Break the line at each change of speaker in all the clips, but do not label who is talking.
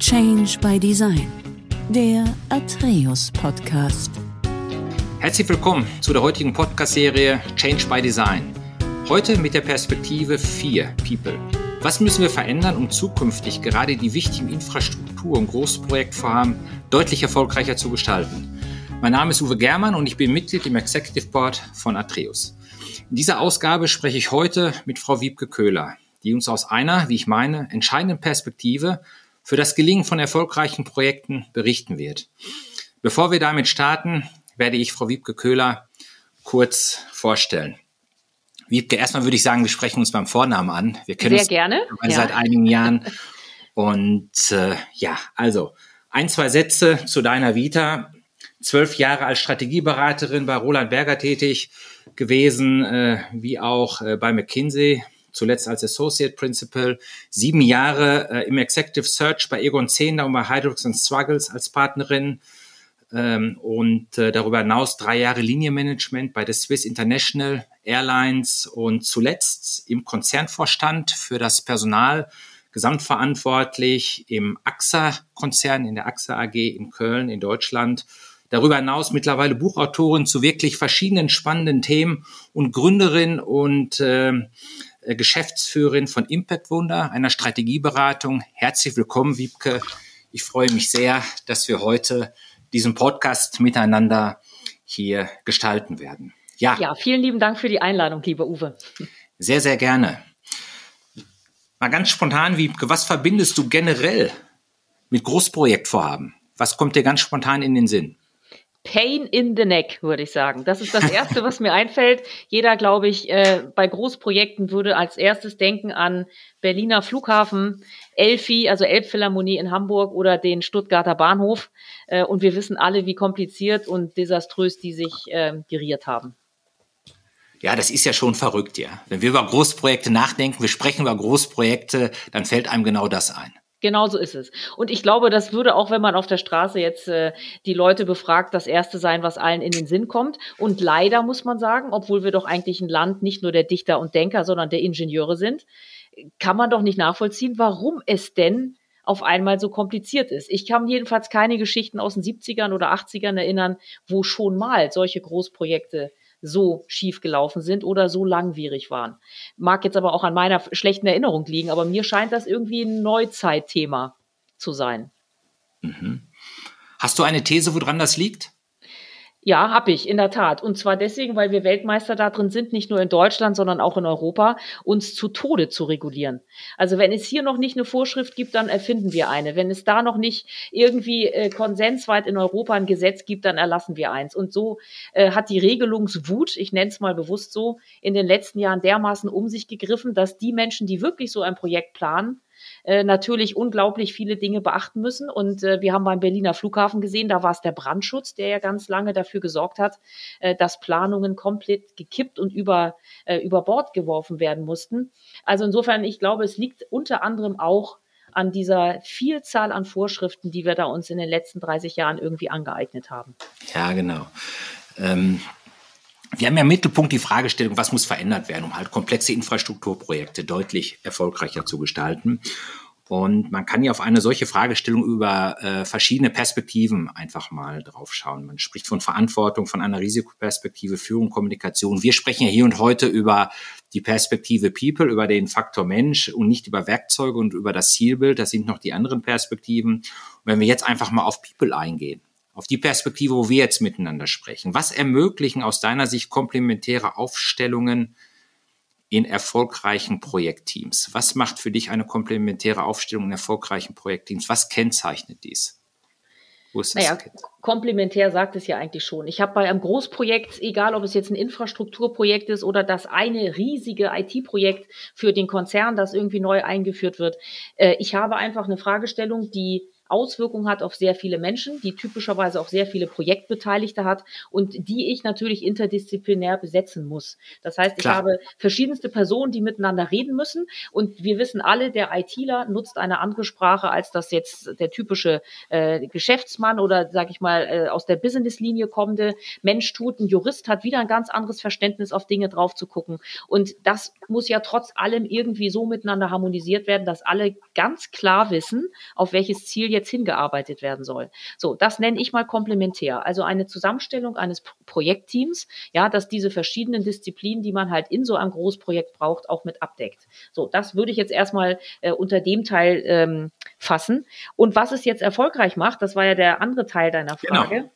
Change by Design, der Atreus Podcast.
Herzlich willkommen zu der heutigen Podcast-Serie Change by Design. Heute mit der Perspektive 4 People. Was müssen wir verändern, um zukünftig gerade die wichtigen Infrastruktur- und Großprojektvorhaben deutlich erfolgreicher zu gestalten? Mein Name ist Uwe Germann und ich bin Mitglied im Executive Board von Atreus. In dieser Ausgabe spreche ich heute mit Frau Wiebke Köhler, die uns aus einer, wie ich meine, entscheidenden Perspektive für das Gelingen von erfolgreichen Projekten berichten wird. Bevor wir damit starten, werde ich Frau Wiebke Köhler kurz vorstellen. Wiebke, erstmal würde ich sagen, wir sprechen uns beim Vornamen an. Wir kennen
Sehr gerne.
Ja. seit einigen Jahren. Und äh, ja, also ein, zwei Sätze zu deiner Vita. Zwölf Jahre als Strategieberaterin bei Roland Berger tätig gewesen, äh, wie auch äh, bei McKinsey zuletzt als Associate Principal, sieben Jahre äh, im Executive Search bei Egon Zehnder und bei Hydrox Struggles als Partnerin ähm, und äh, darüber hinaus drei Jahre Linienmanagement bei der Swiss International Airlines und zuletzt im Konzernvorstand für das Personal gesamtverantwortlich im AXA-Konzern, in der AXA AG in Köln in Deutschland. Darüber hinaus mittlerweile Buchautorin zu wirklich verschiedenen spannenden Themen und Gründerin und äh, Geschäftsführerin von Impact Wunder, einer Strategieberatung. Herzlich willkommen, Wiebke. Ich freue mich sehr, dass wir heute diesen Podcast miteinander hier gestalten werden.
Ja. Ja, vielen lieben Dank für die Einladung, lieber Uwe.
Sehr, sehr gerne. Mal ganz spontan, Wiebke, was verbindest du generell mit Großprojektvorhaben? Was kommt dir ganz spontan in den Sinn?
Pain in the neck, würde ich sagen. Das ist das Erste, was mir einfällt. Jeder, glaube ich, äh, bei Großprojekten würde als erstes denken an Berliner Flughafen, Elfi, also Elbphilharmonie in Hamburg oder den Stuttgarter Bahnhof. Äh, und wir wissen alle, wie kompliziert und desaströs die sich äh, geriert haben.
Ja, das ist ja schon verrückt, ja. Wenn wir über Großprojekte nachdenken, wir sprechen über Großprojekte, dann fällt einem genau das ein.
Genau so ist es. Und ich glaube, das würde auch, wenn man auf der Straße jetzt äh, die Leute befragt, das Erste sein, was allen in den Sinn kommt. Und leider muss man sagen, obwohl wir doch eigentlich ein Land nicht nur der Dichter und Denker, sondern der Ingenieure sind, kann man doch nicht nachvollziehen, warum es denn auf einmal so kompliziert ist. Ich kann jedenfalls keine Geschichten aus den 70ern oder 80ern erinnern, wo schon mal solche Großprojekte so schief gelaufen sind oder so langwierig waren. Mag jetzt aber auch an meiner schlechten Erinnerung liegen, aber mir scheint das irgendwie ein Neuzeitthema zu sein.
Mhm. Hast du eine These, woran das liegt?
Ja, habe ich, in der Tat. Und zwar deswegen, weil wir Weltmeister da drin sind, nicht nur in Deutschland, sondern auch in Europa, uns zu Tode zu regulieren. Also wenn es hier noch nicht eine Vorschrift gibt, dann erfinden wir eine. Wenn es da noch nicht irgendwie äh, konsensweit in Europa ein Gesetz gibt, dann erlassen wir eins. Und so äh, hat die Regelungswut, ich nenne es mal bewusst so, in den letzten Jahren dermaßen um sich gegriffen, dass die Menschen, die wirklich so ein Projekt planen, äh, natürlich unglaublich viele Dinge beachten müssen. Und äh, wir haben beim Berliner Flughafen gesehen, da war es der Brandschutz, der ja ganz lange dafür gesorgt hat, äh, dass Planungen komplett gekippt und über, äh, über Bord geworfen werden mussten. Also insofern, ich glaube, es liegt unter anderem auch an dieser Vielzahl an Vorschriften, die wir da uns in den letzten 30 Jahren irgendwie angeeignet haben.
Ja, genau. Ähm, wir haben ja im Mittelpunkt die Fragestellung, was muss verändert werden, um halt komplexe Infrastrukturprojekte deutlich erfolgreicher zu gestalten. Und man kann ja auf eine solche Fragestellung über äh, verschiedene Perspektiven einfach mal draufschauen. Man spricht von Verantwortung, von einer Risikoperspektive, Führung, Kommunikation. Wir sprechen ja hier und heute über die Perspektive People, über den Faktor Mensch und nicht über Werkzeuge und über das Zielbild. Das sind noch die anderen Perspektiven. Und wenn wir jetzt einfach mal auf People eingehen, auf die Perspektive, wo wir jetzt miteinander sprechen. Was ermöglichen aus deiner Sicht komplementäre Aufstellungen in erfolgreichen Projektteams? Was macht für dich eine komplementäre Aufstellung in erfolgreichen Projektteams? Was kennzeichnet dies?
Naja, komplementär sagt es ja eigentlich schon. Ich habe bei einem Großprojekt, egal ob es jetzt ein Infrastrukturprojekt ist oder das eine riesige IT-Projekt für den Konzern, das irgendwie neu eingeführt wird, äh, ich habe einfach eine Fragestellung, die Auswirkungen hat auf sehr viele Menschen, die typischerweise auch sehr viele Projektbeteiligte hat und die ich natürlich interdisziplinär besetzen muss. Das heißt, ich Klar. habe verschiedenste Personen, die miteinander reden müssen und wir wissen alle, der ITler nutzt eine andere Sprache als das jetzt der typische äh, Geschäftsmann oder sage ich mal äh, aus der Businesslinie kommende Mensch tut. Ein Jurist hat wieder ein ganz anderes Verständnis auf Dinge drauf zu gucken und das muss ja trotz allem irgendwie so miteinander harmonisiert werden, dass alle ganz klar wissen, auf welches Ziel jetzt hingearbeitet werden soll. So, das nenne ich mal komplementär. Also eine Zusammenstellung eines Projektteams, ja, dass diese verschiedenen Disziplinen, die man halt in so einem Großprojekt braucht, auch mit abdeckt. So, das würde ich jetzt erstmal äh, unter dem Teil ähm, fassen. Und was es jetzt erfolgreich macht, das war ja der andere Teil deiner genau. Frage. Genau.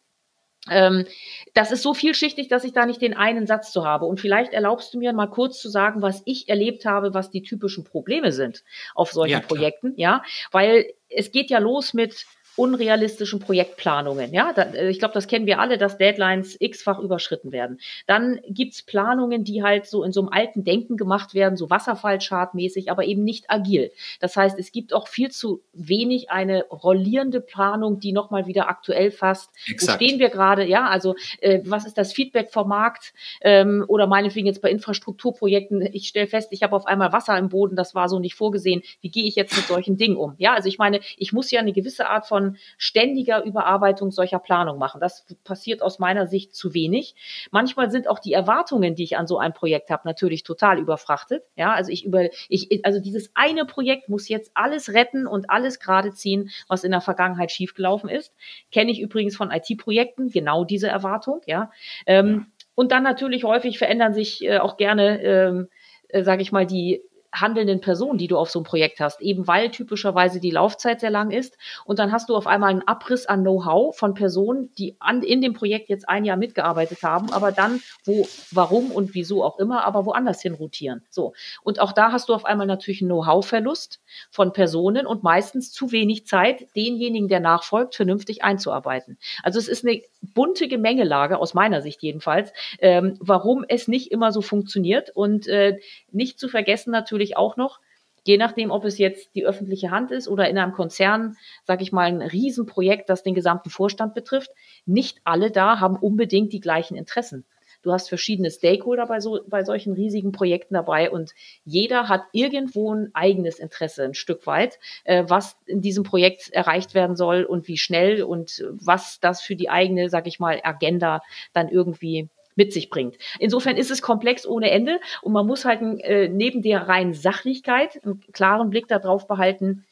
Ähm, das ist so vielschichtig, dass ich da nicht den einen Satz zu habe. Und vielleicht erlaubst du mir mal kurz zu sagen, was ich erlebt habe, was die typischen Probleme sind auf solchen ja, Projekten. Ja, weil es geht ja los mit unrealistischen Projektplanungen. Ja, da, äh, ich glaube, das kennen wir alle, dass Deadlines x-fach überschritten werden. Dann gibt's Planungen, die halt so in so einem alten Denken gemacht werden, so Wasserfallchartmäßig, aber eben nicht agil. Das heißt, es gibt auch viel zu wenig eine rollierende Planung, die nochmal wieder aktuell fasst. Exakt. Wo stehen wir gerade? Ja, also äh, was ist das Feedback vom Markt? Ähm, oder meinetwegen jetzt bei Infrastrukturprojekten, ich stelle fest, ich habe auf einmal Wasser im Boden, das war so nicht vorgesehen. Wie gehe ich jetzt mit solchen Dingen um? Ja, also ich meine, ich muss ja eine gewisse Art von von ständiger Überarbeitung solcher Planung machen. Das passiert aus meiner Sicht zu wenig. Manchmal sind auch die Erwartungen, die ich an so ein Projekt habe, natürlich total überfrachtet. Ja, also ich über, ich, also dieses eine Projekt muss jetzt alles retten und alles gerade ziehen, was in der Vergangenheit schiefgelaufen ist. Kenne ich übrigens von IT-Projekten genau diese Erwartung. Ja, ähm, und dann natürlich häufig verändern sich äh, auch gerne, ähm, äh, sage ich mal, die handelnden Personen, die du auf so einem Projekt hast, eben weil typischerweise die Laufzeit sehr lang ist. Und dann hast du auf einmal einen Abriss an Know-how von Personen, die an, in dem Projekt jetzt ein Jahr mitgearbeitet haben, aber dann, wo, warum und wieso auch immer, aber woanders hin rotieren. So. Und auch da hast du auf einmal natürlich einen Know-how-Verlust von Personen und meistens zu wenig Zeit, denjenigen, der nachfolgt, vernünftig einzuarbeiten. Also es ist eine bunte Gemengelage, aus meiner Sicht jedenfalls, ähm, warum es nicht immer so funktioniert und äh, nicht zu vergessen natürlich, natürlich auch noch, je nachdem, ob es jetzt die öffentliche Hand ist oder in einem Konzern, sage ich mal, ein Riesenprojekt, das den gesamten Vorstand betrifft, nicht alle da haben unbedingt die gleichen Interessen. Du hast verschiedene Stakeholder bei, so, bei solchen riesigen Projekten dabei und jeder hat irgendwo ein eigenes Interesse, ein Stück weit, äh, was in diesem Projekt erreicht werden soll und wie schnell und was das für die eigene, sag ich mal, Agenda dann irgendwie mit sich bringt. Insofern ist es komplex ohne Ende und man muss halt äh, neben der reinen Sachlichkeit einen klaren Blick darauf behalten,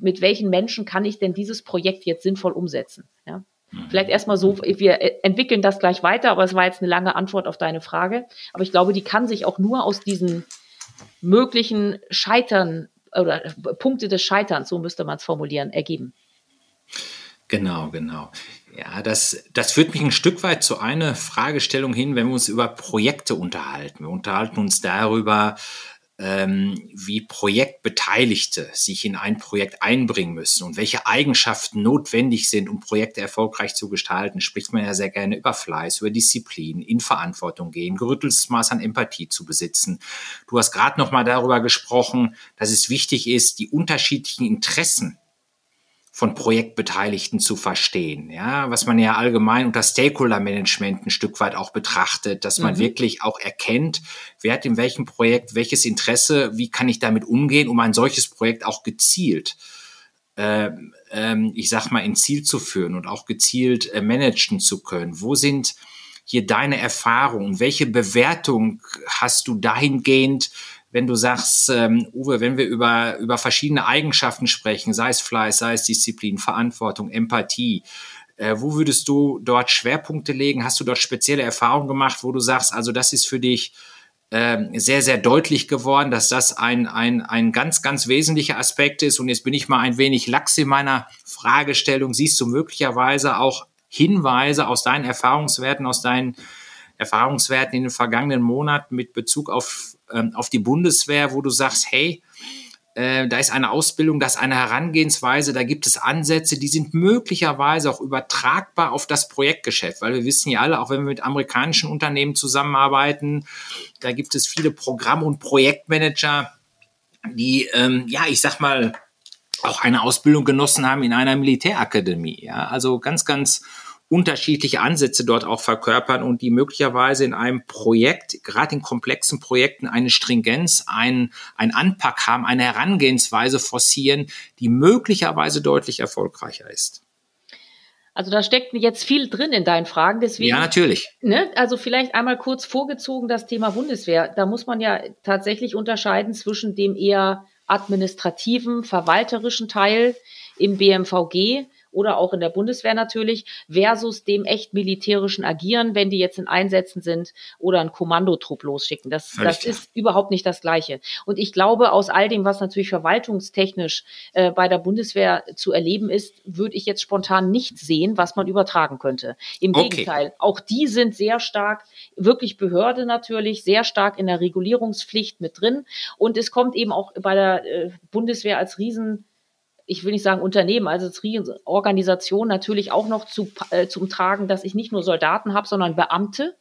mit welchen Menschen kann ich denn dieses Projekt jetzt sinnvoll umsetzen. Ja? Mhm. Vielleicht erstmal so, wir entwickeln das gleich weiter, aber es war jetzt eine lange Antwort auf deine Frage. Aber ich glaube, die kann sich auch nur aus diesen möglichen Scheitern oder Punkte des Scheiterns, so müsste man es formulieren, ergeben.
Genau, genau. Ja, das, das führt mich ein Stück weit zu einer Fragestellung hin, wenn wir uns über Projekte unterhalten. Wir unterhalten uns darüber, ähm, wie Projektbeteiligte sich in ein Projekt einbringen müssen und welche Eigenschaften notwendig sind, um Projekte erfolgreich zu gestalten, spricht man ja sehr gerne über Fleiß, über Disziplin, in Verantwortung gehen, gerütteltes Maß an Empathie zu besitzen. Du hast gerade noch mal darüber gesprochen, dass es wichtig ist, die unterschiedlichen Interessen von Projektbeteiligten zu verstehen, ja, was man ja allgemein unter Stakeholder Management ein Stück weit auch betrachtet, dass man mhm. wirklich auch erkennt, wer hat in welchem Projekt welches Interesse, wie kann ich damit umgehen, um ein solches Projekt auch gezielt, äh, äh, ich sag mal, in Ziel zu führen und auch gezielt äh, managen zu können. Wo sind hier deine Erfahrungen? Welche Bewertung hast du dahingehend, wenn du sagst, ähm, Uwe, wenn wir über, über verschiedene Eigenschaften sprechen, sei es Fleiß, sei es Disziplin, Verantwortung, Empathie, äh, wo würdest du dort Schwerpunkte legen? Hast du dort spezielle Erfahrungen gemacht, wo du sagst, also das ist für dich äh, sehr, sehr deutlich geworden, dass das ein, ein, ein ganz, ganz wesentlicher Aspekt ist. Und jetzt bin ich mal ein wenig lax in meiner Fragestellung. Siehst du möglicherweise auch Hinweise aus deinen Erfahrungswerten, aus deinen Erfahrungswerten in den vergangenen Monaten mit Bezug auf ähm, auf die Bundeswehr, wo du sagst, hey, äh, da ist eine Ausbildung, da ist eine Herangehensweise, da gibt es Ansätze, die sind möglicherweise auch übertragbar auf das Projektgeschäft, weil wir wissen ja alle, auch wenn wir mit amerikanischen Unternehmen zusammenarbeiten, da gibt es viele Programm- und Projektmanager, die, ähm, ja, ich sag mal, auch eine Ausbildung genossen haben in einer Militärakademie. Ja, also ganz, ganz unterschiedliche Ansätze dort auch verkörpern und die möglicherweise in einem Projekt, gerade in komplexen Projekten, eine Stringenz, ein, ein Anpack haben, eine Herangehensweise forcieren, die möglicherweise deutlich erfolgreicher ist.
Also da steckt jetzt viel drin in deinen Fragen. Deswegen,
ja, natürlich.
Ne, also vielleicht einmal kurz vorgezogen das Thema Bundeswehr. Da muss man ja tatsächlich unterscheiden zwischen dem eher administrativen, verwalterischen Teil im BMVG oder auch in der Bundeswehr natürlich, versus dem echt militärischen Agieren, wenn die jetzt in Einsätzen sind oder einen Kommandotrupp losschicken. Das, das ist überhaupt nicht das Gleiche. Und ich glaube, aus all dem, was natürlich verwaltungstechnisch äh, bei der Bundeswehr zu erleben ist, würde ich jetzt spontan nicht sehen, was man übertragen könnte. Im okay. Gegenteil, auch die sind sehr stark, wirklich Behörde natürlich, sehr stark in der Regulierungspflicht mit drin. Und es kommt eben auch bei der äh, Bundeswehr als Riesen ich will nicht sagen Unternehmen, also Organisation natürlich auch noch zu, äh, zum Tragen, dass ich nicht nur Soldaten habe, sondern Beamte,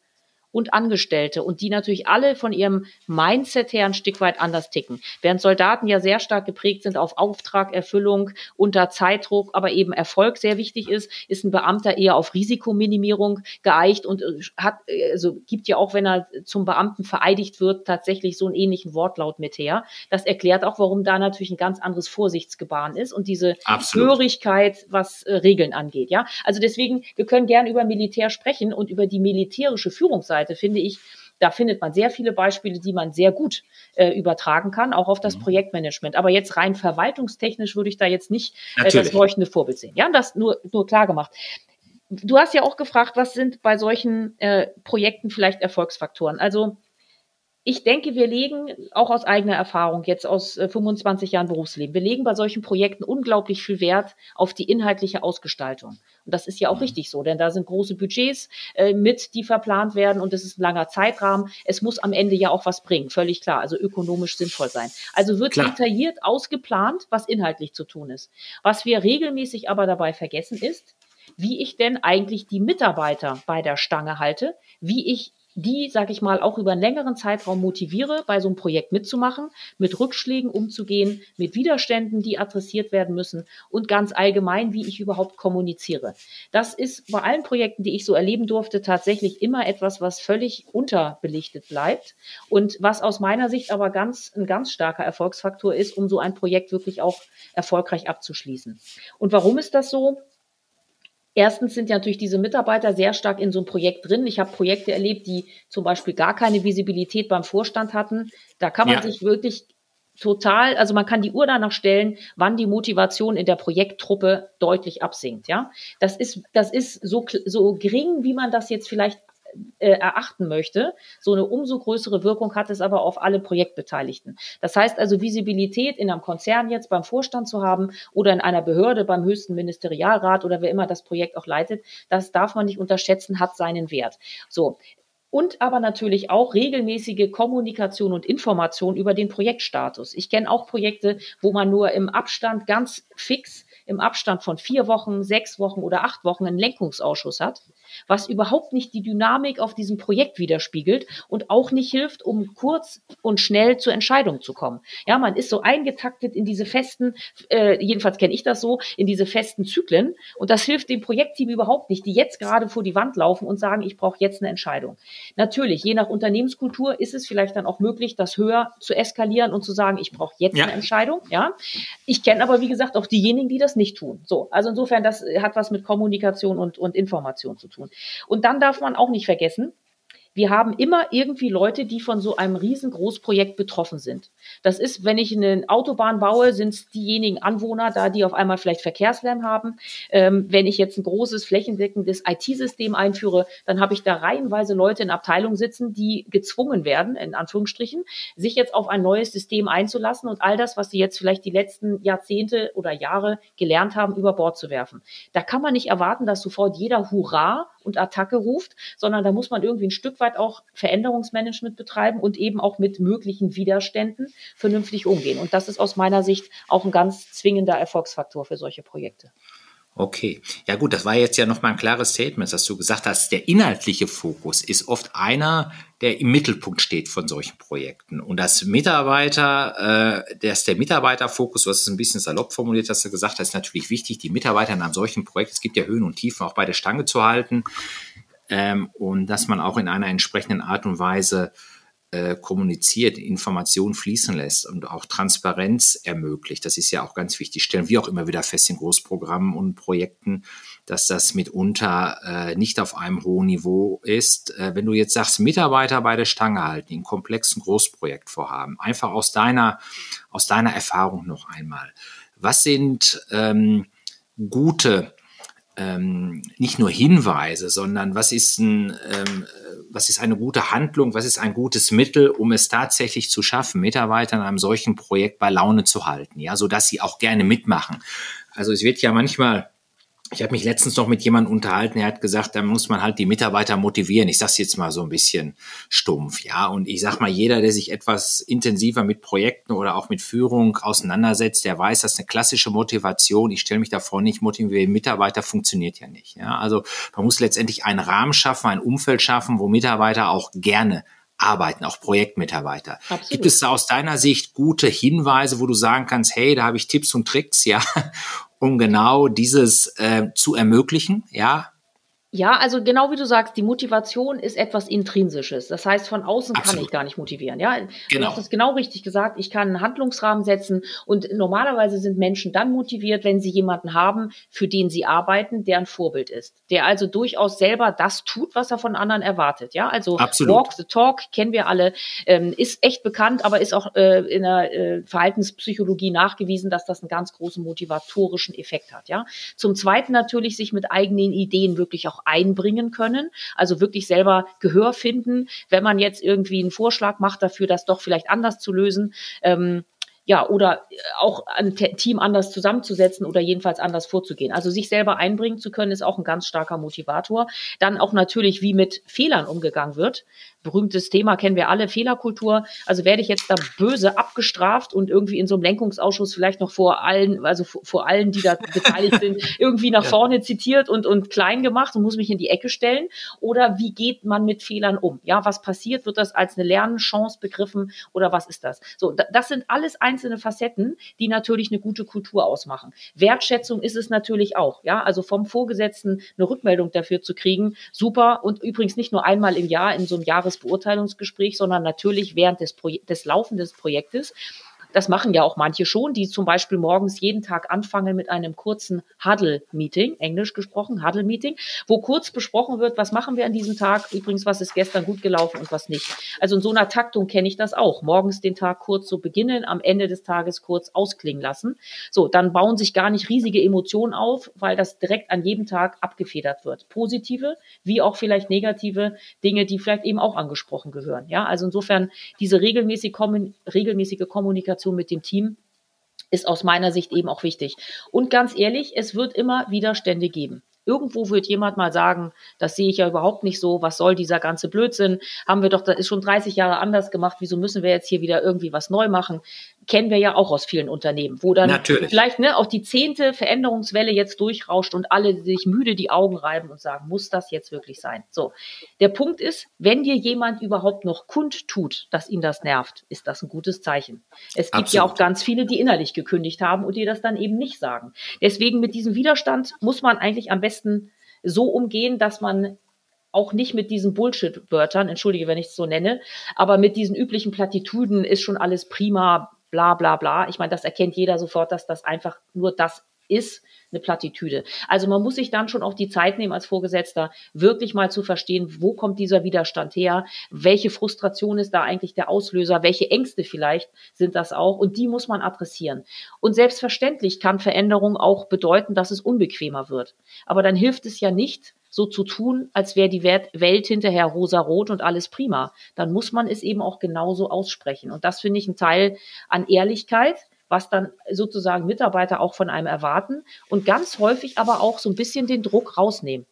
und Angestellte und die natürlich alle von ihrem Mindset her ein Stück weit anders ticken. Während Soldaten ja sehr stark geprägt sind auf Auftragerfüllung unter Zeitdruck, aber eben Erfolg sehr wichtig ist, ist ein Beamter eher auf Risikominimierung geeicht und äh, hat, also gibt ja auch, wenn er zum Beamten vereidigt wird, tatsächlich so einen ähnlichen Wortlaut mit her. Das erklärt auch, warum da natürlich ein ganz anderes Vorsichtsgebaren ist und diese Absolut. Hörigkeit, was äh, Regeln angeht. Ja, also deswegen, wir können gern über Militär sprechen und über die militärische Führungsseite Seite finde ich, da findet man sehr viele Beispiele, die man sehr gut äh, übertragen kann, auch auf das mhm. Projektmanagement. Aber jetzt rein verwaltungstechnisch würde ich da jetzt nicht äh, das leuchtende Vorbild sehen. Ja, das nur, nur klar gemacht. Du hast ja auch gefragt, was sind bei solchen äh, Projekten vielleicht Erfolgsfaktoren? Also ich denke, wir legen auch aus eigener Erfahrung, jetzt aus äh, 25 Jahren Berufsleben, wir legen bei solchen Projekten unglaublich viel Wert auf die inhaltliche Ausgestaltung. Und das ist ja auch mhm. richtig so, denn da sind große Budgets äh, mit, die verplant werden und es ist ein langer Zeitrahmen. Es muss am Ende ja auch was bringen, völlig klar, also ökonomisch sinnvoll sein. Also wird klar. detailliert ausgeplant, was inhaltlich zu tun ist. Was wir regelmäßig aber dabei vergessen ist, wie ich denn eigentlich die Mitarbeiter bei der Stange halte, wie ich die, sag ich mal, auch über einen längeren Zeitraum motiviere, bei so einem Projekt mitzumachen, mit Rückschlägen umzugehen, mit Widerständen, die adressiert werden müssen und ganz allgemein, wie ich überhaupt kommuniziere. Das ist bei allen Projekten, die ich so erleben durfte, tatsächlich immer etwas, was völlig unterbelichtet bleibt und was aus meiner Sicht aber ganz, ein ganz starker Erfolgsfaktor ist, um so ein Projekt wirklich auch erfolgreich abzuschließen. Und warum ist das so? Erstens sind ja natürlich diese Mitarbeiter sehr stark in so einem Projekt drin. Ich habe Projekte erlebt, die zum Beispiel gar keine Visibilität beim Vorstand hatten. Da kann man ja. sich wirklich total, also man kann die Uhr danach stellen, wann die Motivation in der Projekttruppe deutlich absinkt. Ja, das ist das ist so so gering, wie man das jetzt vielleicht äh, erachten möchte. So eine umso größere Wirkung hat es aber auf alle Projektbeteiligten. Das heißt also Visibilität in einem Konzern jetzt beim Vorstand zu haben oder in einer Behörde beim höchsten Ministerialrat oder wer immer das Projekt auch leitet, das darf man nicht unterschätzen, hat seinen Wert. So, und aber natürlich auch regelmäßige Kommunikation und Information über den Projektstatus. Ich kenne auch Projekte, wo man nur im Abstand ganz fix im Abstand von vier Wochen, sechs Wochen oder acht Wochen einen Lenkungsausschuss hat, was überhaupt nicht die Dynamik auf diesem Projekt widerspiegelt und auch nicht hilft, um kurz und schnell zur Entscheidung zu kommen. Ja, man ist so eingetaktet in diese festen, äh, jedenfalls kenne ich das so, in diese festen Zyklen und das hilft dem Projektteam überhaupt nicht, die jetzt gerade vor die Wand laufen und sagen, ich brauche jetzt eine Entscheidung. Natürlich, je nach Unternehmenskultur ist es vielleicht dann auch möglich, das höher zu eskalieren und zu sagen, ich brauche jetzt ja. eine Entscheidung. Ja, ich kenne aber wie gesagt auch diejenigen, die das nicht tun. So, also insofern, das hat was mit Kommunikation und, und Information zu tun. Und dann darf man auch nicht vergessen, wir haben immer irgendwie Leute, die von so einem riesengroßprojekt betroffen sind. Das ist, wenn ich eine Autobahn baue, sind es diejenigen Anwohner da, die auf einmal vielleicht Verkehrslärm haben. Ähm, wenn ich jetzt ein großes flächendeckendes IT-System einführe, dann habe ich da reihenweise Leute in Abteilungen sitzen, die gezwungen werden, in Anführungsstrichen, sich jetzt auf ein neues System einzulassen und all das, was sie jetzt vielleicht die letzten Jahrzehnte oder Jahre gelernt haben, über Bord zu werfen. Da kann man nicht erwarten, dass sofort jeder Hurra und Attacke ruft, sondern da muss man irgendwie ein Stück weit auch Veränderungsmanagement betreiben und eben auch mit möglichen Widerständen vernünftig umgehen. Und das ist aus meiner Sicht auch ein ganz zwingender Erfolgsfaktor für solche Projekte.
Okay, ja gut, das war jetzt ja nochmal ein klares Statement, dass du gesagt hast, der inhaltliche Fokus ist oft einer, der im Mittelpunkt steht von solchen Projekten. Und das Mitarbeiter, äh, dass der Mitarbeiterfokus, du hast es ein bisschen salopp formuliert, hast du gesagt, das ist natürlich wichtig, die Mitarbeiter in einem solchen Projekt, es gibt ja Höhen und Tiefen, auch bei der Stange zu halten. Ähm, und dass man auch in einer entsprechenden Art und Weise äh, kommuniziert, Informationen fließen lässt und auch Transparenz ermöglicht. Das ist ja auch ganz wichtig. Stellen wir auch immer wieder fest in Großprogrammen und Projekten, dass das mitunter äh, nicht auf einem hohen Niveau ist. Äh, wenn du jetzt sagst, Mitarbeiter bei der Stange halten, in komplexen Großprojektvorhaben, einfach aus deiner, aus deiner Erfahrung noch einmal. Was sind ähm, gute ähm, nicht nur Hinweise, sondern was ist, ein, ähm, was ist eine gute Handlung, was ist ein gutes Mittel, um es tatsächlich zu schaffen, Mitarbeiter in einem solchen Projekt bei Laune zu halten, ja, so dass sie auch gerne mitmachen. Also es wird ja manchmal ich habe mich letztens noch mit jemandem unterhalten, er hat gesagt, da muss man halt die Mitarbeiter motivieren. Ich sage jetzt mal so ein bisschen stumpf, ja. Und ich sag mal, jeder, der sich etwas intensiver mit Projekten oder auch mit Führung auseinandersetzt, der weiß, dass eine klassische Motivation, ich stelle mich davor nicht motivieren, Mitarbeiter funktioniert ja nicht. Ja. Also man muss letztendlich einen Rahmen schaffen, ein Umfeld schaffen, wo Mitarbeiter auch gerne arbeiten, auch Projektmitarbeiter. Absolut. Gibt es da aus deiner Sicht gute Hinweise, wo du sagen kannst, hey, da habe ich Tipps und Tricks, ja, um genau dieses äh, zu ermöglichen, ja,
ja, also genau wie du sagst, die Motivation ist etwas Intrinsisches. Das heißt, von außen Absolut. kann ich gar nicht motivieren. Ja, genau. du hast es genau richtig gesagt. Ich kann einen Handlungsrahmen setzen und normalerweise sind Menschen dann motiviert, wenn sie jemanden haben, für den sie arbeiten, der ein Vorbild ist, der also durchaus selber das tut, was er von anderen erwartet. Ja, also Absolut. Walk the Talk kennen wir alle, ähm, ist echt bekannt, aber ist auch äh, in der äh, Verhaltenspsychologie nachgewiesen, dass das einen ganz großen motivatorischen Effekt hat. Ja, zum Zweiten natürlich sich mit eigenen Ideen wirklich auch einbringen können. Also wirklich selber Gehör finden, wenn man jetzt irgendwie einen Vorschlag macht dafür, das doch vielleicht anders zu lösen. Ähm, ja, oder auch ein Team anders zusammenzusetzen oder jedenfalls anders vorzugehen. Also sich selber einbringen zu können, ist auch ein ganz starker Motivator. Dann auch natürlich, wie mit Fehlern umgegangen wird berühmtes Thema kennen wir alle, Fehlerkultur. Also werde ich jetzt da böse abgestraft und irgendwie in so einem Lenkungsausschuss vielleicht noch vor allen, also vor, vor allen, die da beteiligt sind, irgendwie nach ja. vorne zitiert und, und klein gemacht und muss mich in die Ecke stellen? Oder wie geht man mit Fehlern um? Ja, was passiert? Wird das als eine Lernchance begriffen oder was ist das? So, das sind alles einzelne Facetten, die natürlich eine gute Kultur ausmachen. Wertschätzung ist es natürlich auch. Ja, also vom Vorgesetzten eine Rückmeldung dafür zu kriegen, super. Und übrigens nicht nur einmal im Jahr in so einem Jahres Beurteilungsgespräch, sondern natürlich während des, Pro des Laufen des Projektes. Das machen ja auch manche schon, die zum Beispiel morgens jeden Tag anfangen mit einem kurzen Huddle-Meeting, englisch gesprochen, Huddle-Meeting, wo kurz besprochen wird, was machen wir an diesem Tag, übrigens, was ist gestern gut gelaufen und was nicht. Also in so einer Taktung kenne ich das auch. Morgens den Tag kurz so beginnen, am Ende des Tages kurz ausklingen lassen. So, dann bauen sich gar nicht riesige Emotionen auf, weil das direkt an jedem Tag abgefedert wird. Positive, wie auch vielleicht negative Dinge, die vielleicht eben auch angesprochen gehören. Ja, also insofern diese regelmäßige, regelmäßige Kommunikation Kommunikation mit dem Team ist aus meiner Sicht eben auch wichtig. Und ganz ehrlich, es wird immer Widerstände geben. Irgendwo wird jemand mal sagen, das sehe ich ja überhaupt nicht so, was soll dieser ganze Blödsinn? Haben wir doch, das ist schon 30 Jahre anders gemacht, wieso müssen wir jetzt hier wieder irgendwie was neu machen? Kennen wir ja auch aus vielen Unternehmen, wo dann Natürlich. vielleicht ne, auch die zehnte Veränderungswelle jetzt durchrauscht und alle sich müde die Augen reiben und sagen, muss das jetzt wirklich sein? So, der Punkt ist, wenn dir jemand überhaupt noch kundtut, dass ihn das nervt, ist das ein gutes Zeichen. Es gibt Absolut. ja auch ganz viele, die innerlich gekündigt haben und die das dann eben nicht sagen. Deswegen mit diesem Widerstand muss man eigentlich am besten so umgehen, dass man auch nicht mit diesen Bullshit-Wörtern, entschuldige, wenn ich es so nenne, aber mit diesen üblichen Plattitüden ist schon alles prima, bla bla bla. Ich meine, das erkennt jeder sofort, dass das einfach nur das ist, eine Plattitüde. Also man muss sich dann schon auch die Zeit nehmen als Vorgesetzter, wirklich mal zu verstehen, wo kommt dieser Widerstand her, welche Frustration ist da eigentlich der Auslöser, welche Ängste vielleicht sind das auch und die muss man adressieren. Und selbstverständlich kann Veränderung auch bedeuten, dass es unbequemer wird. Aber dann hilft es ja nicht, so zu tun, als wäre die Welt hinterher rosa-rot und alles prima. Dann muss man es eben auch genauso aussprechen. Und das finde ich ein Teil an Ehrlichkeit, was dann sozusagen Mitarbeiter auch von einem erwarten und ganz häufig aber auch so ein bisschen den Druck rausnehmen.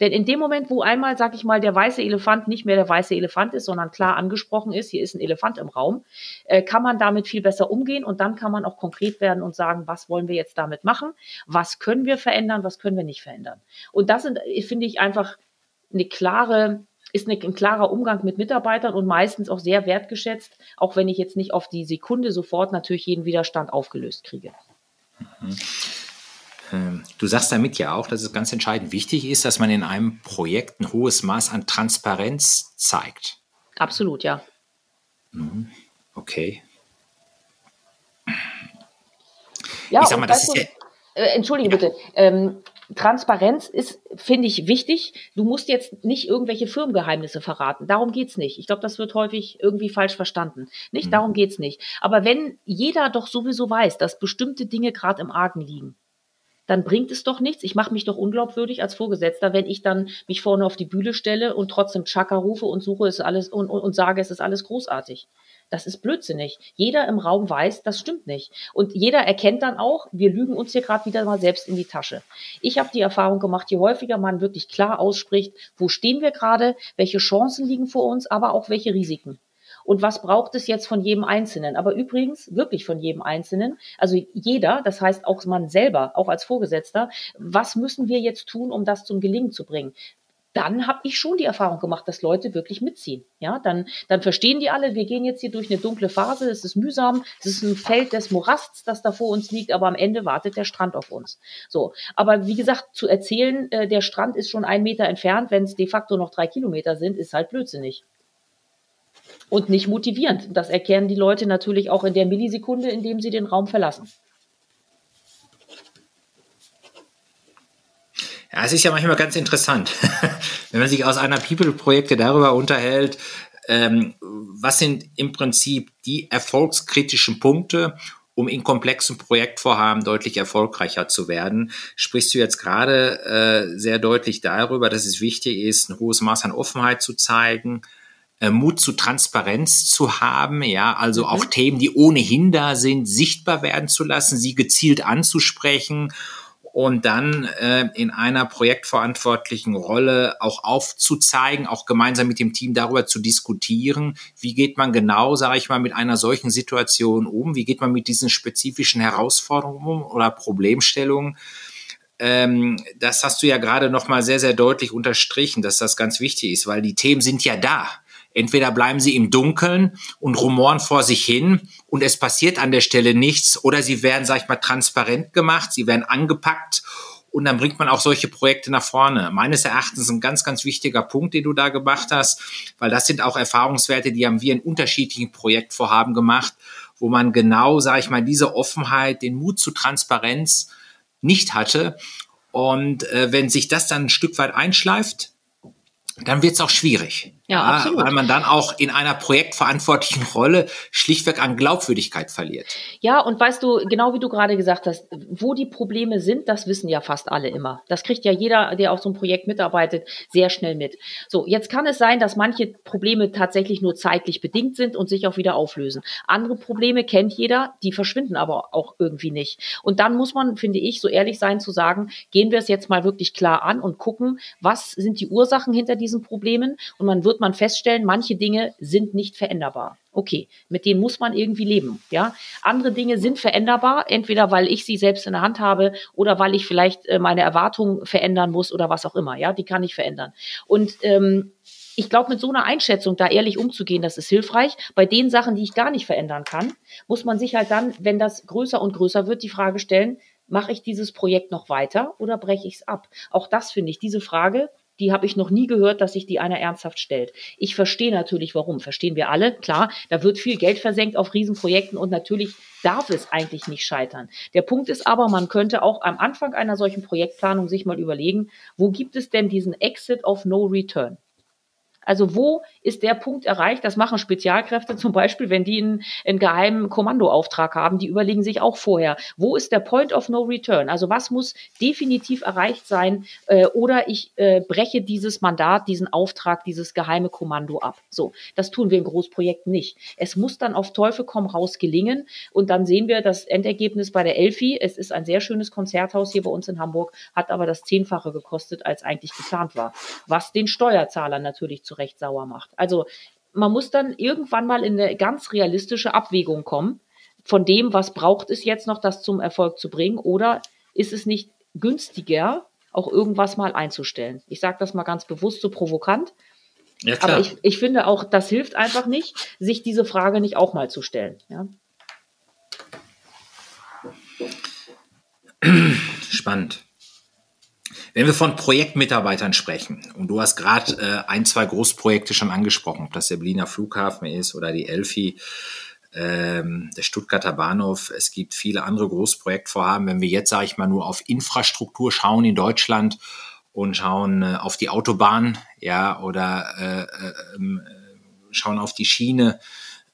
Denn in dem Moment, wo einmal, sag ich mal, der weiße Elefant nicht mehr der weiße Elefant ist, sondern klar angesprochen ist, hier ist ein Elefant im Raum, äh, kann man damit viel besser umgehen und dann kann man auch konkret werden und sagen, was wollen wir jetzt damit machen? Was können wir verändern? Was können wir nicht verändern? Und das sind, finde ich, einfach eine klare ist ein klarer Umgang mit Mitarbeitern und meistens auch sehr wertgeschätzt, auch wenn ich jetzt nicht auf die Sekunde sofort natürlich jeden Widerstand aufgelöst kriege.
Mhm. Ähm, du sagst damit ja auch, dass es ganz entscheidend wichtig ist, dass man in einem Projekt ein hohes Maß an Transparenz zeigt.
Absolut, ja.
Okay.
Ja, ich sag mal, das ist ja, äh, Entschuldige ja. bitte. Ähm, Transparenz ist, finde ich, wichtig. Du musst jetzt nicht irgendwelche Firmengeheimnisse verraten. Darum geht's nicht. Ich glaube, das wird häufig irgendwie falsch verstanden. Nicht, mhm. darum geht's nicht. Aber wenn jeder doch sowieso weiß, dass bestimmte Dinge gerade im Argen liegen, dann bringt es doch nichts. Ich mache mich doch unglaubwürdig als Vorgesetzter, wenn ich dann mich vorne auf die Bühne stelle und trotzdem Chaka rufe und suche es alles und, und, und sage, es ist alles großartig. Das ist blödsinnig. Jeder im Raum weiß, das stimmt nicht. Und jeder erkennt dann auch, wir lügen uns hier gerade wieder mal selbst in die Tasche. Ich habe die Erfahrung gemacht, je häufiger man wirklich klar ausspricht, wo stehen wir gerade, welche Chancen liegen vor uns, aber auch welche Risiken und was braucht es jetzt von jedem Einzelnen. Aber übrigens wirklich von jedem Einzelnen, also jeder, das heißt auch man selber, auch als Vorgesetzter, was müssen wir jetzt tun, um das zum Gelingen zu bringen? dann habe ich schon die Erfahrung gemacht, dass Leute wirklich mitziehen. Ja, dann, dann verstehen die alle, wir gehen jetzt hier durch eine dunkle Phase, es ist mühsam, es ist ein Feld des Morasts, das da vor uns liegt, aber am Ende wartet der Strand auf uns. So, aber wie gesagt, zu erzählen, äh, der Strand ist schon ein Meter entfernt, wenn es de facto noch drei Kilometer sind, ist halt blödsinnig und nicht motivierend. Das erkennen die Leute natürlich auch in der Millisekunde, in dem sie den Raum verlassen.
Ja, es ist ja manchmal ganz interessant, wenn man sich aus einer People-Projekte darüber unterhält, ähm, was sind im Prinzip die erfolgskritischen Punkte, um in komplexen Projektvorhaben deutlich erfolgreicher zu werden. Sprichst du jetzt gerade äh, sehr deutlich darüber, dass es wichtig ist, ein hohes Maß an Offenheit zu zeigen, äh, Mut zu Transparenz zu haben, ja, also mhm. auch Themen, die ohnehin da sind, sichtbar werden zu lassen, sie gezielt anzusprechen und dann äh, in einer projektverantwortlichen Rolle auch aufzuzeigen, auch gemeinsam mit dem Team darüber zu diskutieren, wie geht man genau, sage ich mal, mit einer solchen Situation um, wie geht man mit diesen spezifischen Herausforderungen oder Problemstellungen. Ähm, das hast du ja gerade noch mal sehr, sehr deutlich unterstrichen, dass das ganz wichtig ist, weil die Themen sind ja da. Entweder bleiben sie im Dunkeln und rumoren vor sich hin und es passiert an der Stelle nichts oder sie werden, sag ich mal, transparent gemacht, sie werden angepackt und dann bringt man auch solche Projekte nach vorne. Meines Erachtens ein ganz, ganz wichtiger Punkt, den du da gemacht hast, weil das sind auch Erfahrungswerte, die haben wir in unterschiedlichen Projektvorhaben gemacht, wo man genau, sage ich mal, diese Offenheit, den Mut zu Transparenz nicht hatte. Und äh, wenn sich das dann ein Stück weit einschleift, dann wird es auch schwierig. Ja, absolut. Weil man dann auch in einer projektverantwortlichen Rolle schlichtweg an Glaubwürdigkeit verliert.
Ja, und weißt du, genau wie du gerade gesagt hast, wo die Probleme sind, das wissen ja fast alle immer. Das kriegt ja jeder, der auf so einem Projekt mitarbeitet, sehr schnell mit. So, jetzt kann es sein, dass manche Probleme tatsächlich nur zeitlich bedingt sind und sich auch wieder auflösen. Andere Probleme kennt jeder, die verschwinden aber auch irgendwie nicht. Und dann muss man, finde ich, so ehrlich sein zu sagen, gehen wir es jetzt mal wirklich klar an und gucken, was sind die Ursachen hinter diesen Problemen und man wird man feststellen, manche Dinge sind nicht veränderbar. Okay, mit denen muss man irgendwie leben. Ja, andere Dinge sind veränderbar, entweder weil ich sie selbst in der Hand habe oder weil ich vielleicht äh, meine Erwartungen verändern muss oder was auch immer. Ja, die kann ich verändern. Und ähm, ich glaube, mit so einer Einschätzung da ehrlich umzugehen, das ist hilfreich. Bei den Sachen, die ich gar nicht verändern kann, muss man sich halt dann, wenn das größer und größer wird, die Frage stellen, mache ich dieses Projekt noch weiter oder breche ich es ab? Auch das finde ich, diese Frage die habe ich noch nie gehört, dass sich die einer ernsthaft stellt. Ich verstehe natürlich, warum. Verstehen wir alle. Klar, da wird viel Geld versenkt auf Riesenprojekten und natürlich darf es eigentlich nicht scheitern. Der Punkt ist aber, man könnte auch am Anfang einer solchen Projektplanung sich mal überlegen, wo gibt es denn diesen Exit of No Return? Also wo ist der Punkt erreicht? Das machen Spezialkräfte zum Beispiel, wenn die einen, einen geheimen Kommandoauftrag haben. Die überlegen sich auch vorher, wo ist der Point of No Return? Also was muss definitiv erreicht sein? Äh, oder ich äh, breche dieses Mandat, diesen Auftrag, dieses geheime Kommando ab. So, das tun wir in Großprojekten nicht. Es muss dann auf Teufel komm raus gelingen. Und dann sehen wir das Endergebnis bei der Elfi. Es ist ein sehr schönes Konzerthaus hier bei uns in Hamburg, hat aber das Zehnfache gekostet, als eigentlich geplant war. Was den Steuerzahler natürlich zu Recht sauer macht. Also man muss dann irgendwann mal in eine ganz realistische Abwägung kommen von dem, was braucht es jetzt noch, das zum Erfolg zu bringen, oder ist es nicht günstiger, auch irgendwas mal einzustellen? Ich sage das mal ganz bewusst so provokant. Ja. Aber ich, ich finde auch, das hilft einfach nicht, sich diese Frage nicht auch mal zu stellen. Ja?
Spannend. Wenn wir von Projektmitarbeitern sprechen, und du hast gerade äh, ein, zwei Großprojekte schon angesprochen, ob das der Berliner Flughafen ist oder die Elfi, ähm, der Stuttgarter Bahnhof, es gibt viele andere Großprojektvorhaben. Wenn wir jetzt, sage ich mal, nur auf Infrastruktur schauen in Deutschland und schauen äh, auf die Autobahn, ja, oder äh, äh, ähm, schauen auf die Schiene,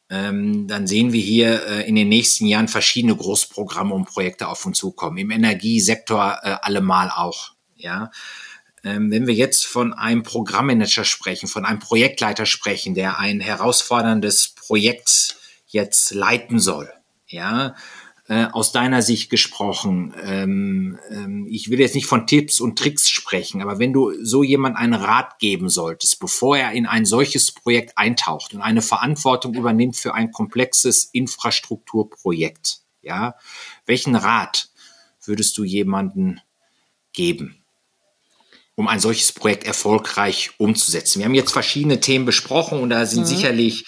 ähm, dann sehen wir hier äh, in den nächsten Jahren verschiedene Großprogramme und Projekte auf uns zukommen. Im Energiesektor äh, allemal auch. Ja, ähm, wenn wir jetzt von einem Programmmanager sprechen, von einem Projektleiter sprechen, der ein herausforderndes Projekt jetzt leiten soll, ja, äh, aus deiner Sicht gesprochen, ähm, ähm, ich will jetzt nicht von Tipps und Tricks sprechen, aber wenn du so jemand einen Rat geben solltest, bevor er in ein solches Projekt eintaucht und eine Verantwortung übernimmt für ein komplexes Infrastrukturprojekt, ja, welchen Rat würdest du jemanden geben? Um ein solches Projekt erfolgreich umzusetzen. Wir haben jetzt verschiedene Themen besprochen und da sind mhm. sicherlich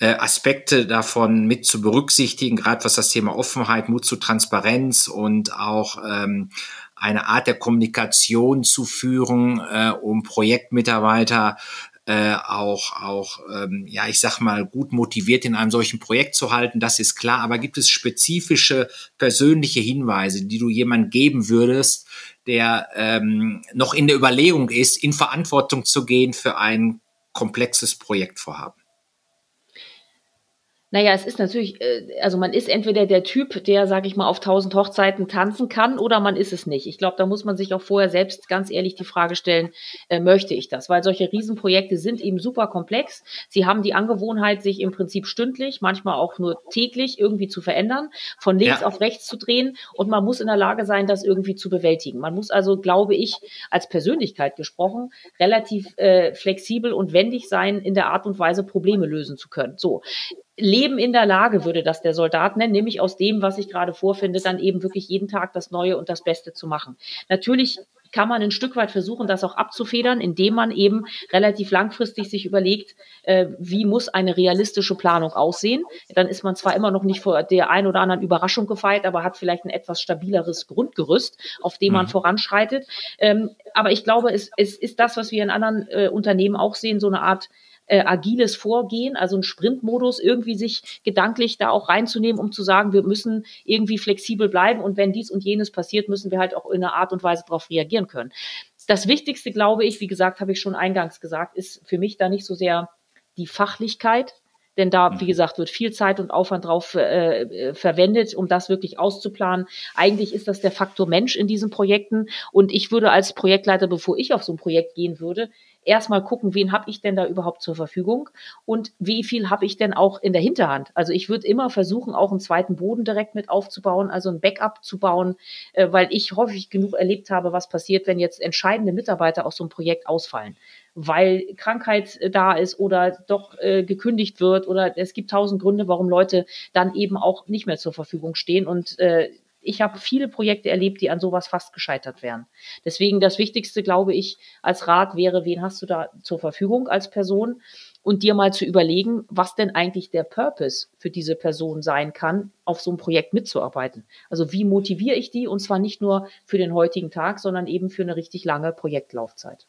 äh, Aspekte davon mit zu berücksichtigen, gerade was das Thema Offenheit, Mut zu Transparenz und auch ähm, eine Art der Kommunikation zu führen, äh, um Projektmitarbeiter äh, auch, auch ähm, ja, ich sag mal, gut motiviert in einem solchen Projekt zu halten, das ist klar. Aber gibt es spezifische persönliche Hinweise, die du jemand geben würdest, der ähm, noch in der Überlegung ist, in Verantwortung zu gehen für ein komplexes Projektvorhaben?
Naja, es ist natürlich, äh, also man ist entweder der Typ, der, sag ich mal, auf tausend Hochzeiten tanzen kann, oder man ist es nicht. Ich glaube, da muss man sich auch vorher selbst ganz ehrlich die Frage stellen, äh, möchte ich das? Weil solche Riesenprojekte sind eben super komplex. Sie haben die Angewohnheit, sich im Prinzip stündlich, manchmal auch nur täglich irgendwie zu verändern, von links ja. auf rechts zu drehen und man muss in der Lage sein, das irgendwie zu bewältigen. Man muss also, glaube ich, als Persönlichkeit gesprochen, relativ äh, flexibel und wendig sein, in der Art und Weise Probleme lösen zu können. So. Leben in der Lage, würde das der Soldat nennen, nämlich aus dem, was ich gerade vorfinde, dann eben wirklich jeden Tag das Neue und das Beste zu machen. Natürlich kann man ein Stück weit versuchen, das auch abzufedern, indem man eben relativ langfristig sich überlegt, äh, wie muss eine realistische Planung aussehen. Dann ist man zwar immer noch nicht vor der ein oder anderen Überraschung gefeit, aber hat vielleicht ein etwas stabileres Grundgerüst, auf dem man mhm. voranschreitet. Ähm, aber ich glaube, es, es ist das, was wir in anderen äh, Unternehmen auch sehen, so eine Art äh, agiles Vorgehen, also ein Sprintmodus, irgendwie sich gedanklich da auch reinzunehmen, um zu sagen, wir müssen irgendwie flexibel bleiben und wenn dies und jenes passiert, müssen wir halt auch in einer Art und Weise darauf reagieren können. Das Wichtigste, glaube ich, wie gesagt, habe ich schon eingangs gesagt, ist für mich da nicht so sehr die Fachlichkeit, denn da, wie mhm. gesagt, wird viel Zeit und Aufwand drauf äh, äh, verwendet, um das wirklich auszuplanen. Eigentlich ist das der Faktor Mensch in diesen Projekten. Und ich würde als Projektleiter, bevor ich auf so ein Projekt gehen würde, erstmal gucken, wen habe ich denn da überhaupt zur Verfügung und wie viel habe ich denn auch in der Hinterhand. Also ich würde immer versuchen, auch einen zweiten Boden direkt mit aufzubauen, also ein Backup zu bauen, äh, weil ich häufig genug erlebt habe, was passiert, wenn jetzt entscheidende Mitarbeiter aus so einem Projekt ausfallen weil Krankheit äh, da ist oder doch äh, gekündigt wird oder es gibt tausend Gründe, warum Leute dann eben auch nicht mehr zur Verfügung stehen und äh, ich habe viele Projekte erlebt, die an sowas fast gescheitert wären. Deswegen das Wichtigste, glaube ich, als Rat wäre, wen hast du da zur Verfügung als Person und dir mal zu überlegen, was denn eigentlich der Purpose für diese Person sein kann, auf so ein Projekt mitzuarbeiten. Also wie motiviere ich die und zwar nicht nur für den heutigen Tag, sondern eben für eine richtig lange Projektlaufzeit.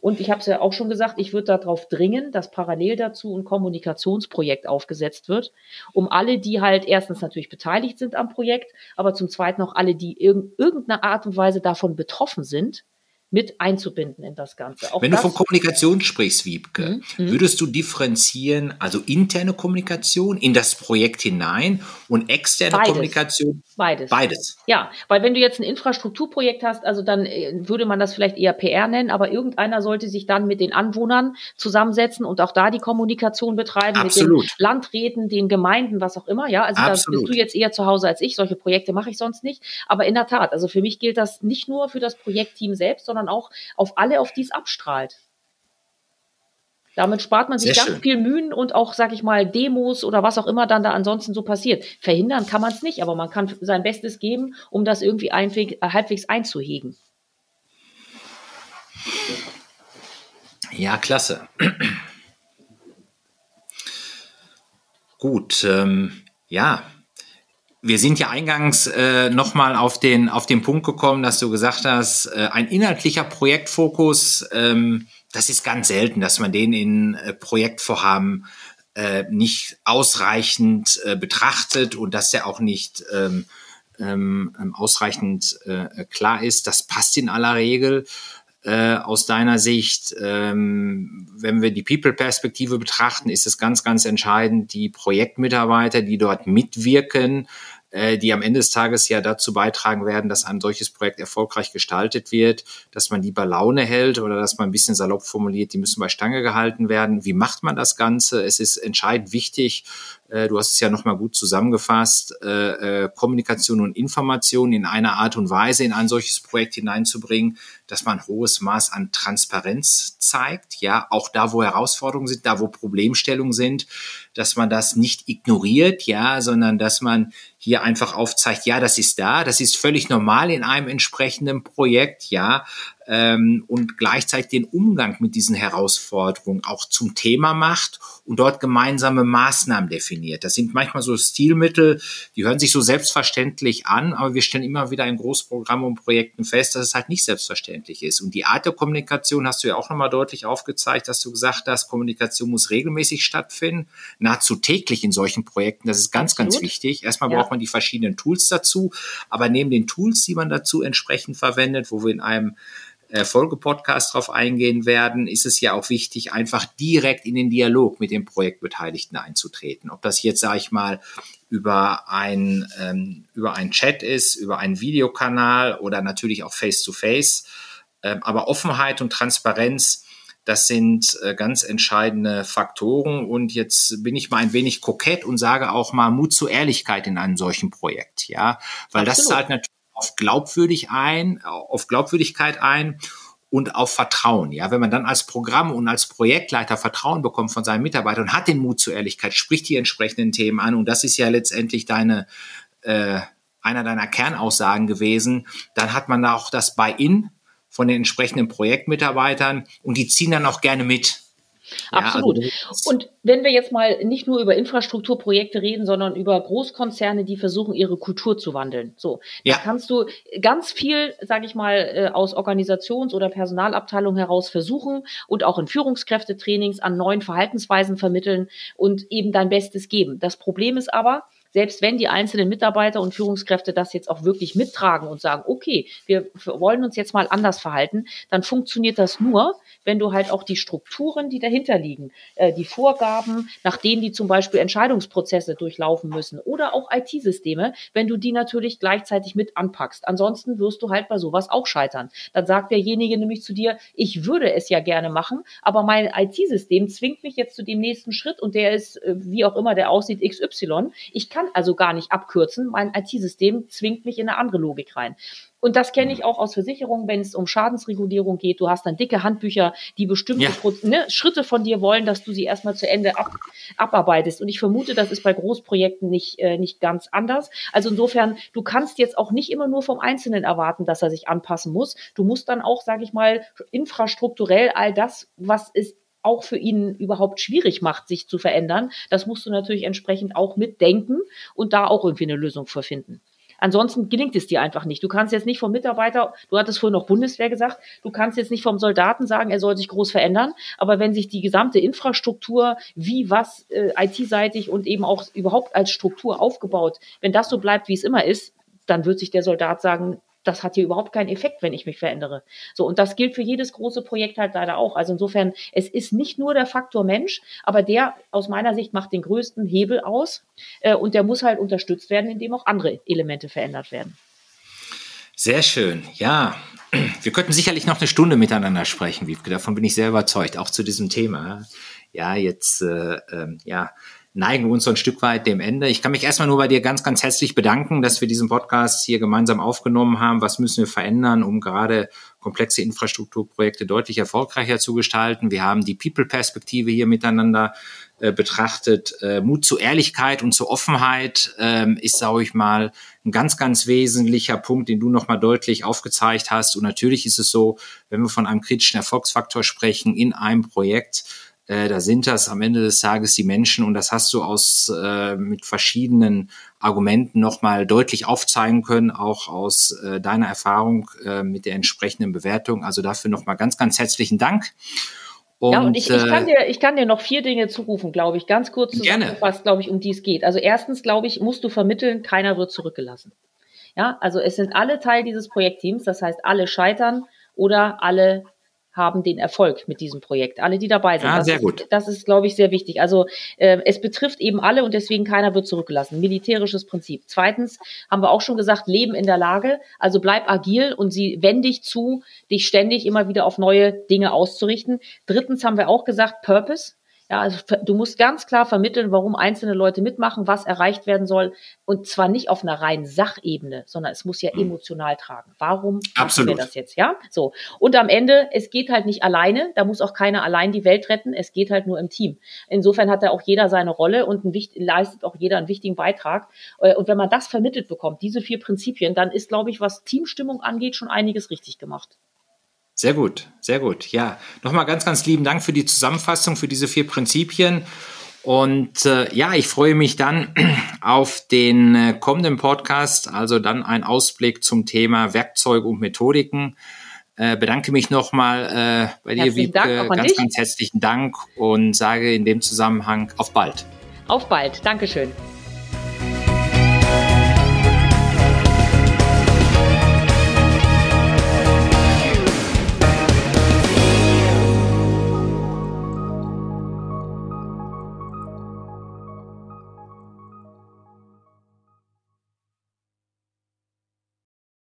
Und ich habe es ja auch schon gesagt, ich würde darauf dringen, dass parallel dazu ein Kommunikationsprojekt aufgesetzt wird, um alle, die halt erstens natürlich beteiligt sind am Projekt, aber zum Zweiten auch alle, die in irgendeiner Art und Weise davon betroffen sind, mit einzubinden in das Ganze.
Auch Wenn das, du von Kommunikation sprichst, Wiebke, mhm. mhm. würdest du differenzieren, also interne Kommunikation in das Projekt hinein und externe Beides. Kommunikation?
Beides.
Beides.
Ja, weil wenn du jetzt ein Infrastrukturprojekt hast, also dann äh, würde man das vielleicht eher PR nennen, aber irgendeiner sollte sich dann mit den Anwohnern zusammensetzen und auch da die Kommunikation betreiben,
Absolut.
mit den Landräten, den Gemeinden, was auch immer. Ja, also Absolut. da bist du jetzt eher zu Hause als ich. Solche Projekte mache ich sonst nicht. Aber in der Tat, also für mich gilt das nicht nur für das Projektteam selbst, sondern auch auf alle, auf die es abstrahlt. Damit spart man sich Sehr ganz schön. viel Mühen und auch, sag ich mal, Demos oder was auch immer dann da ansonsten so passiert. Verhindern kann man es nicht, aber man kann sein Bestes geben, um das irgendwie einweg, äh, halbwegs einzuhegen.
Ja, klasse. Gut, ähm, ja, wir sind ja eingangs äh, nochmal auf den, auf den Punkt gekommen, dass du gesagt hast, äh, ein inhaltlicher Projektfokus, ähm, das ist ganz selten, dass man den in äh, Projektvorhaben äh, nicht ausreichend äh, betrachtet und dass der auch nicht ähm, ähm, ausreichend äh, klar ist. Das passt in aller Regel. Äh, aus deiner Sicht, ähm, wenn wir die People-Perspektive betrachten, ist es ganz, ganz entscheidend, die Projektmitarbeiter, die dort mitwirken, äh, die am Ende des Tages ja dazu beitragen werden, dass ein solches Projekt erfolgreich gestaltet wird, dass man die bei Laune hält oder dass man ein bisschen salopp formuliert, die müssen bei Stange gehalten werden. Wie macht man das Ganze? Es ist entscheidend wichtig, äh, du hast es ja nochmal gut zusammengefasst, äh, Kommunikation und Information in einer Art und Weise in ein solches Projekt hineinzubringen, dass man hohes Maß an Transparenz zeigt, ja, auch da, wo Herausforderungen sind, da, wo Problemstellungen sind, dass man das nicht ignoriert, ja, sondern dass man hier einfach aufzeigt, ja, das ist da, das ist völlig normal in einem entsprechenden Projekt, ja, ähm, und gleichzeitig den Umgang mit diesen Herausforderungen auch zum Thema macht und dort gemeinsame Maßnahmen definiert. Das sind manchmal so Stilmittel, die hören sich so selbstverständlich an, aber wir stellen immer wieder in Großprogrammen und Projekten fest, dass es halt nicht selbstverständlich ist. Und die Art der Kommunikation hast du ja auch nochmal deutlich aufgezeigt, dass du gesagt hast, Kommunikation muss regelmäßig stattfinden, nahezu täglich in solchen Projekten. Das ist ganz, Absolut. ganz wichtig. Erstmal ja. braucht man die verschiedenen Tools dazu, aber neben den Tools, die man dazu entsprechend verwendet, wo wir in einem äh, Folgepodcast drauf eingehen werden, ist es ja auch wichtig, einfach direkt in den Dialog mit den Projektbeteiligten einzutreten. Ob das jetzt, sage ich mal, über ein, ähm, über ein Chat ist, über einen Videokanal oder natürlich auch face-to-face. -face. Ähm, aber Offenheit und Transparenz, das sind äh, ganz entscheidende Faktoren. Und jetzt bin ich mal ein wenig kokett und sage auch mal Mut zur Ehrlichkeit in einem solchen Projekt. Ja, weil Absolut. das zahlt natürlich auf glaubwürdig ein, auf Glaubwürdigkeit ein und auf Vertrauen. Ja, wenn man dann als Programm und als Projektleiter Vertrauen bekommt von seinen Mitarbeitern und hat den Mut zur Ehrlichkeit, spricht die entsprechenden Themen an und das ist ja letztendlich deine äh, einer deiner Kernaussagen gewesen, dann hat man da auch das Buy-in von den entsprechenden Projektmitarbeitern und die ziehen dann auch gerne mit.
Absolut. Ja, also und wenn wir jetzt mal nicht nur über Infrastrukturprojekte reden, sondern über Großkonzerne, die versuchen, ihre Kultur zu wandeln. So, ja. da kannst du ganz viel, sage ich mal, äh, aus Organisations- oder Personalabteilung heraus versuchen und auch in Führungskräftetrainings an neuen Verhaltensweisen vermitteln und eben dein Bestes geben. Das Problem ist aber, selbst wenn die einzelnen Mitarbeiter und Führungskräfte das jetzt auch wirklich mittragen und sagen, okay, wir wollen uns jetzt mal anders verhalten, dann funktioniert das nur, wenn du halt auch die Strukturen, die dahinter liegen, äh, die Vorgaben, nach denen die zum Beispiel Entscheidungsprozesse durchlaufen müssen oder auch IT-Systeme, wenn du die natürlich gleichzeitig mit anpackst. Ansonsten wirst du halt bei sowas auch scheitern. Dann sagt derjenige nämlich zu dir, ich würde es ja gerne machen, aber mein IT-System zwingt mich jetzt zu dem nächsten Schritt und der ist, äh, wie auch immer der aussieht, XY. Ich kann also gar nicht abkürzen. Mein IT-System zwingt mich in eine andere Logik rein. Und das kenne ich auch aus Versicherungen, wenn es um Schadensregulierung geht. Du hast dann dicke Handbücher, die bestimmte ja. ne, Schritte von dir wollen, dass du sie erstmal zu Ende ab, abarbeitest. Und ich vermute, das ist bei Großprojekten nicht, äh, nicht ganz anders. Also insofern, du kannst jetzt auch nicht immer nur vom Einzelnen erwarten, dass er sich anpassen muss. Du musst dann auch, sage ich mal, infrastrukturell all das, was es auch für ihn überhaupt schwierig macht, sich zu verändern, das musst du natürlich entsprechend auch mitdenken und da auch irgendwie eine Lösung für finden. Ansonsten gelingt es dir einfach nicht. Du kannst jetzt nicht vom Mitarbeiter, du hattest vorhin noch Bundeswehr gesagt, du kannst jetzt nicht vom Soldaten sagen, er soll sich groß verändern. Aber wenn sich die gesamte Infrastruktur, wie was äh, IT-seitig und eben auch überhaupt als Struktur aufgebaut, wenn das so bleibt, wie es immer ist, dann wird sich der Soldat sagen, das hat hier überhaupt keinen Effekt, wenn ich mich verändere. So, und das gilt für jedes große Projekt halt leider auch. Also insofern, es ist nicht nur der Faktor Mensch, aber der aus meiner Sicht macht den größten Hebel aus äh, und der muss halt unterstützt werden, indem auch andere Elemente verändert werden.
Sehr schön, ja. Wir könnten sicherlich noch eine Stunde miteinander sprechen, Wiebke. Davon bin ich sehr überzeugt, auch zu diesem Thema. Ja, jetzt, äh, äh, ja, neigen wir uns so ein Stück weit dem Ende. Ich kann mich erstmal nur bei dir ganz, ganz herzlich bedanken, dass wir diesen Podcast hier gemeinsam aufgenommen haben. Was müssen wir verändern, um gerade komplexe Infrastrukturprojekte deutlich erfolgreicher zu gestalten? Wir haben die People-Perspektive hier miteinander äh, betrachtet. Äh, Mut zu Ehrlichkeit und zu Offenheit ähm, ist, sage ich mal, ein ganz, ganz wesentlicher Punkt, den du nochmal deutlich aufgezeigt hast. Und natürlich ist es so, wenn wir von einem kritischen Erfolgsfaktor sprechen in einem Projekt, äh, da sind das am Ende des Tages die Menschen und das hast du aus äh, mit verschiedenen Argumenten nochmal deutlich aufzeigen können, auch aus äh, deiner Erfahrung äh, mit der entsprechenden Bewertung. Also dafür nochmal ganz, ganz herzlichen Dank.
Und, ja, und ich, ich, kann äh, dir, ich kann dir noch vier Dinge zurufen, glaube ich, ganz kurz zusammengefasst, glaube ich, um die es geht. Also erstens, glaube ich, musst du vermitteln, keiner wird zurückgelassen. Ja, also es sind alle Teil dieses Projektteams, das heißt, alle scheitern oder alle haben den Erfolg mit diesem Projekt. Alle, die dabei sind.
Ja,
das
sehr
ist,
gut.
Das ist, glaube ich, sehr wichtig. Also äh, es betrifft eben alle und deswegen keiner wird zurückgelassen. Militärisches Prinzip. Zweitens haben wir auch schon gesagt, Leben in der Lage. Also bleib agil und sie wendig zu, dich ständig immer wieder auf neue Dinge auszurichten. Drittens haben wir auch gesagt, Purpose. Ja, also du musst ganz klar vermitteln, warum einzelne Leute mitmachen, was erreicht werden soll. Und zwar nicht auf einer reinen Sachebene, sondern es muss ja hm. emotional tragen. Warum
Absolut.
machen wir das jetzt? Ja, so. Und am Ende, es geht halt nicht alleine. Da muss auch keiner allein die Welt retten. Es geht halt nur im Team. Insofern hat da auch jeder seine Rolle und ein, leistet auch jeder einen wichtigen Beitrag. Äh, und wenn man das vermittelt bekommt, diese vier Prinzipien, dann ist, glaube ich, was Teamstimmung angeht, schon einiges richtig gemacht.
Sehr gut, sehr gut. Ja, nochmal ganz, ganz lieben Dank für die Zusammenfassung, für diese vier Prinzipien. Und äh, ja, ich freue mich dann auf den äh, kommenden Podcast, also dann ein Ausblick zum Thema Werkzeuge und Methodiken. Äh, bedanke mich nochmal äh, bei dir, Wiebke. Ganz, dich. ganz herzlichen Dank und sage in dem Zusammenhang auf bald.
Auf bald. Dankeschön.